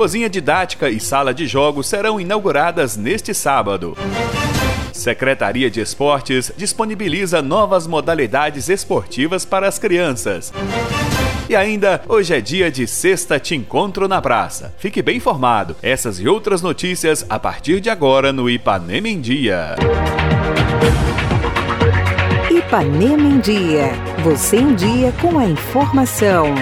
Cozinha didática e sala de jogos serão inauguradas neste sábado. Secretaria de Esportes disponibiliza novas modalidades esportivas para as crianças. E ainda, hoje é dia de Sexta Te Encontro na Praça. Fique bem informado. Essas e outras notícias a partir de agora no Ipanema em Dia. Ipanema em Dia. Você em dia com a informação.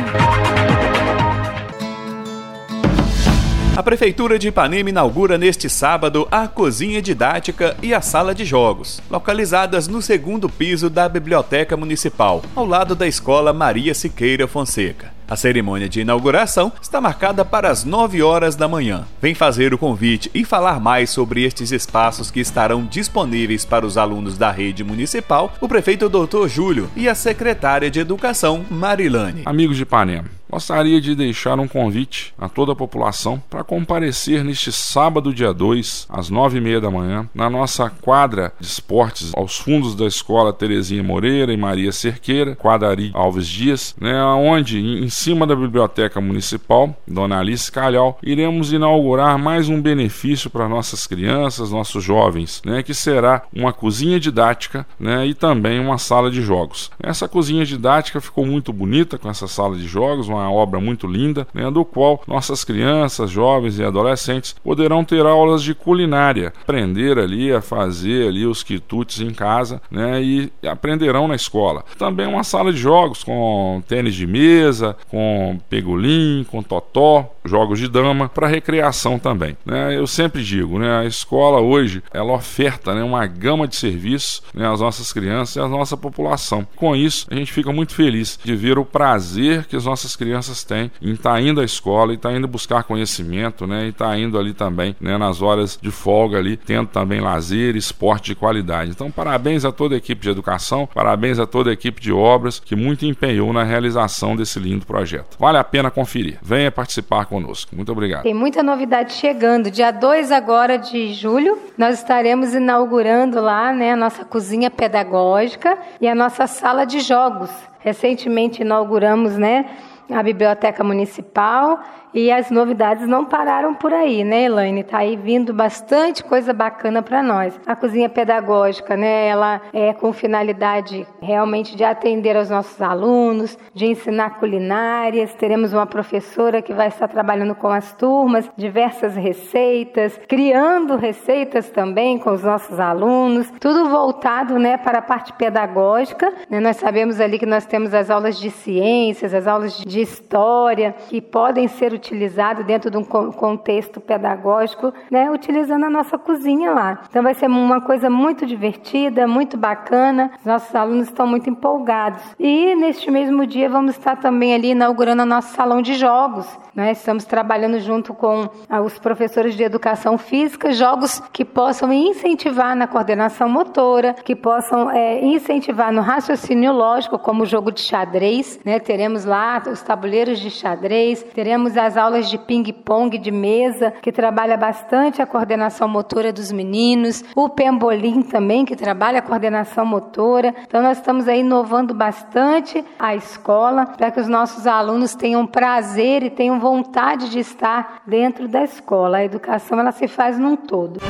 A Prefeitura de Ipanema inaugura neste sábado a cozinha didática e a sala de jogos, localizadas no segundo piso da Biblioteca Municipal, ao lado da Escola Maria Siqueira Fonseca. A cerimônia de inauguração está marcada para as 9 horas da manhã. Vem fazer o convite e falar mais sobre estes espaços que estarão disponíveis para os alunos da rede municipal, o prefeito Dr. Júlio e a secretária de Educação, Marilane. Amigos de Ipanema, Gostaria de deixar um convite a toda a população para comparecer neste sábado, dia 2, às nove e meia da manhã, na nossa quadra de esportes aos fundos da Escola Terezinha Moreira e Maria Cerqueira, quadrari Alves Dias, né, onde, em cima da Biblioteca Municipal, Dona Alice Calhau, iremos inaugurar mais um benefício para nossas crianças, nossos jovens, né, que será uma cozinha didática né, e também uma sala de jogos. Essa cozinha didática ficou muito bonita com essa sala de jogos, uma uma obra muito linda, né, do qual nossas crianças, jovens e adolescentes poderão ter aulas de culinária, aprender ali a fazer ali os quitutes em casa, né, e aprenderão na escola. Também uma sala de jogos com tênis de mesa, com pegolim, com totó, jogos de dama para recreação também. Né? Eu sempre digo, né, a escola hoje ela oferta né, uma gama de serviços né, às nossas crianças e à nossa população. Com isso, a gente fica muito feliz de ver o prazer que as nossas crianças crianças têm em estar tá indo à escola e estar tá indo buscar conhecimento, né? E estar tá indo ali também, né? Nas horas de folga ali, tendo também lazer esporte de qualidade. Então, parabéns a toda a equipe de educação, parabéns a toda a equipe de obras que muito empenhou na realização desse lindo projeto. Vale a pena conferir. Venha participar conosco. Muito obrigado. Tem muita novidade chegando. Dia 2 agora de julho, nós estaremos inaugurando lá, né, a nossa cozinha pedagógica e a nossa sala de jogos. Recentemente inauguramos, né, a Biblioteca Municipal e as novidades não pararam por aí, né, Elaine? Está aí vindo bastante coisa bacana para nós. A cozinha pedagógica, né, ela é com finalidade realmente de atender aos nossos alunos, de ensinar culinárias. Teremos uma professora que vai estar trabalhando com as turmas, diversas receitas, criando receitas também com os nossos alunos, tudo voltado, né, para a parte pedagógica. Né? Nós sabemos ali que nós temos as aulas de ciências, as aulas de história, que podem ser utilizado dentro de um contexto pedagógico, né, utilizando a nossa cozinha lá. Então vai ser uma coisa muito divertida, muito bacana. Os nossos alunos estão muito empolgados. E neste mesmo dia vamos estar também ali inaugurando o nosso salão de jogos. Né? Estamos trabalhando junto com ah, os professores de educação física, jogos que possam incentivar na coordenação motora, que possam é, incentivar no raciocínio lógico, como o jogo de xadrez. Né? Teremos lá os tabuleiros de xadrez, teremos a das aulas de ping-pong de mesa, que trabalha bastante a coordenação motora dos meninos, o pembolim também, que trabalha a coordenação motora. Então, nós estamos aí inovando bastante a escola para que os nossos alunos tenham prazer e tenham vontade de estar dentro da escola. A educação ela se faz num todo.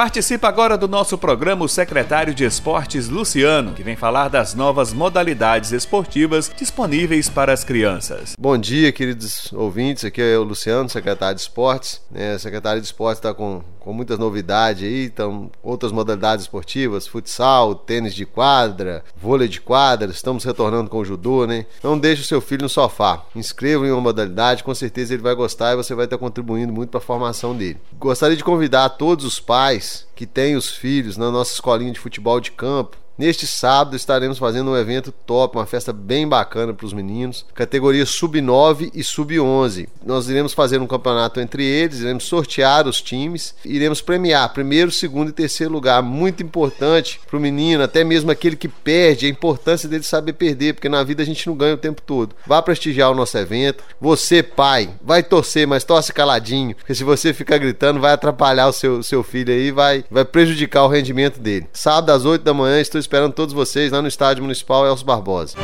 Participa agora do nosso programa o secretário de Esportes Luciano, que vem falar das novas modalidades esportivas disponíveis para as crianças. Bom dia, queridos ouvintes. Aqui é o Luciano, secretário de Esportes. É, secretário de Esportes está com, com muitas novidades aí, então outras modalidades esportivas, futsal, tênis de quadra, vôlei de quadra. Estamos retornando com o judô, né? Não deixe o seu filho no sofá. Inscreva em uma modalidade, com certeza ele vai gostar e você vai estar contribuindo muito para a formação dele. Gostaria de convidar todos os pais que têm os filhos na nossa escolinha de futebol de campo Neste sábado estaremos fazendo um evento top, uma festa bem bacana para os meninos, categoria sub-9 e sub-11. Nós iremos fazer um campeonato entre eles, iremos sortear os times, iremos premiar primeiro, segundo e terceiro lugar. Muito importante para o menino, até mesmo aquele que perde, a importância dele saber perder, porque na vida a gente não ganha o tempo todo. Vá prestigiar o nosso evento. Você, pai, vai torcer, mas torce caladinho, porque se você ficar gritando, vai atrapalhar o seu, seu filho aí, vai, vai prejudicar o rendimento dele. Sábado às 8 da manhã, estou esperando todos vocês lá no Estádio Municipal Elcio Barbosa.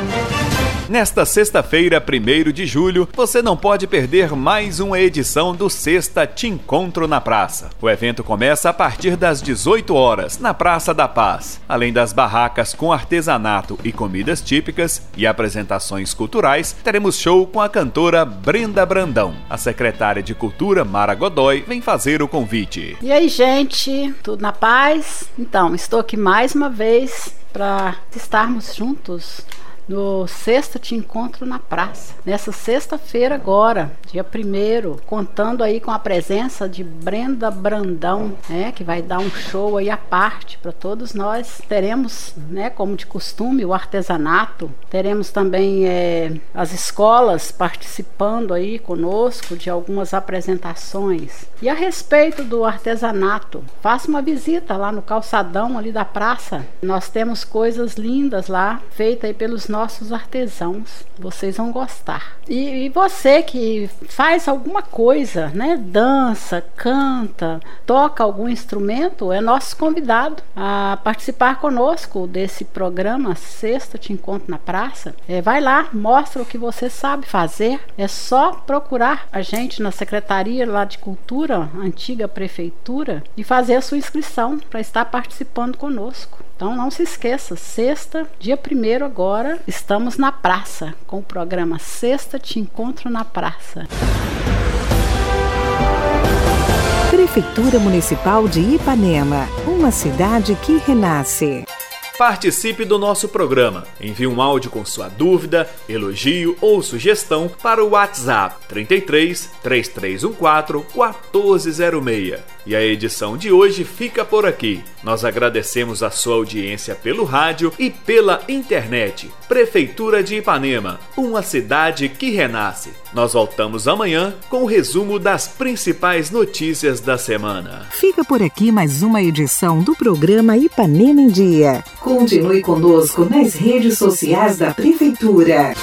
Nesta sexta-feira, 1 de julho, você não pode perder mais uma edição do Sexta Te Encontro na Praça. O evento começa a partir das 18 horas, na Praça da Paz. Além das barracas com artesanato e comidas típicas e apresentações culturais, teremos show com a cantora Brenda Brandão. A secretária de Cultura, Mara Godoy, vem fazer o convite. E aí, gente, tudo na paz? Então, estou aqui mais uma vez para estarmos juntos no sexto te encontro na praça. Nessa sexta-feira agora, dia primeiro, contando aí com a presença de Brenda Brandão, né, que vai dar um show aí à parte para todos nós. Teremos, né, como de costume, o artesanato. Teremos também é, as escolas participando aí conosco de algumas apresentações. E a respeito do artesanato, faça uma visita lá no calçadão ali da praça. Nós temos coisas lindas lá, feitas aí pelos nossos artesãos. Vocês vão gostar. E, e, você que faz alguma coisa, né? Dança, canta, toca algum instrumento, é nosso convidado a participar conosco desse programa Sexta Te Encontro na Praça. É, vai lá, mostra o que você sabe fazer. É só procurar a gente na Secretaria lá de Cultura, antiga prefeitura, e fazer a sua inscrição para estar participando conosco. Então não se esqueça, sexta, dia primeiro agora, estamos na praça com o programa Sexta Te Encontro na Praça. Prefeitura Municipal de Ipanema, uma cidade que renasce. Participe do nosso programa. Envie um áudio com sua dúvida, elogio ou sugestão para o WhatsApp 33 3314 1406. E a edição de hoje fica por aqui. Nós agradecemos a sua audiência pelo rádio e pela internet. Prefeitura de Ipanema, uma cidade que renasce. Nós voltamos amanhã com o resumo das principais notícias da semana. Fica por aqui mais uma edição do programa Ipanema em Dia. Continue conosco nas redes sociais da Prefeitura.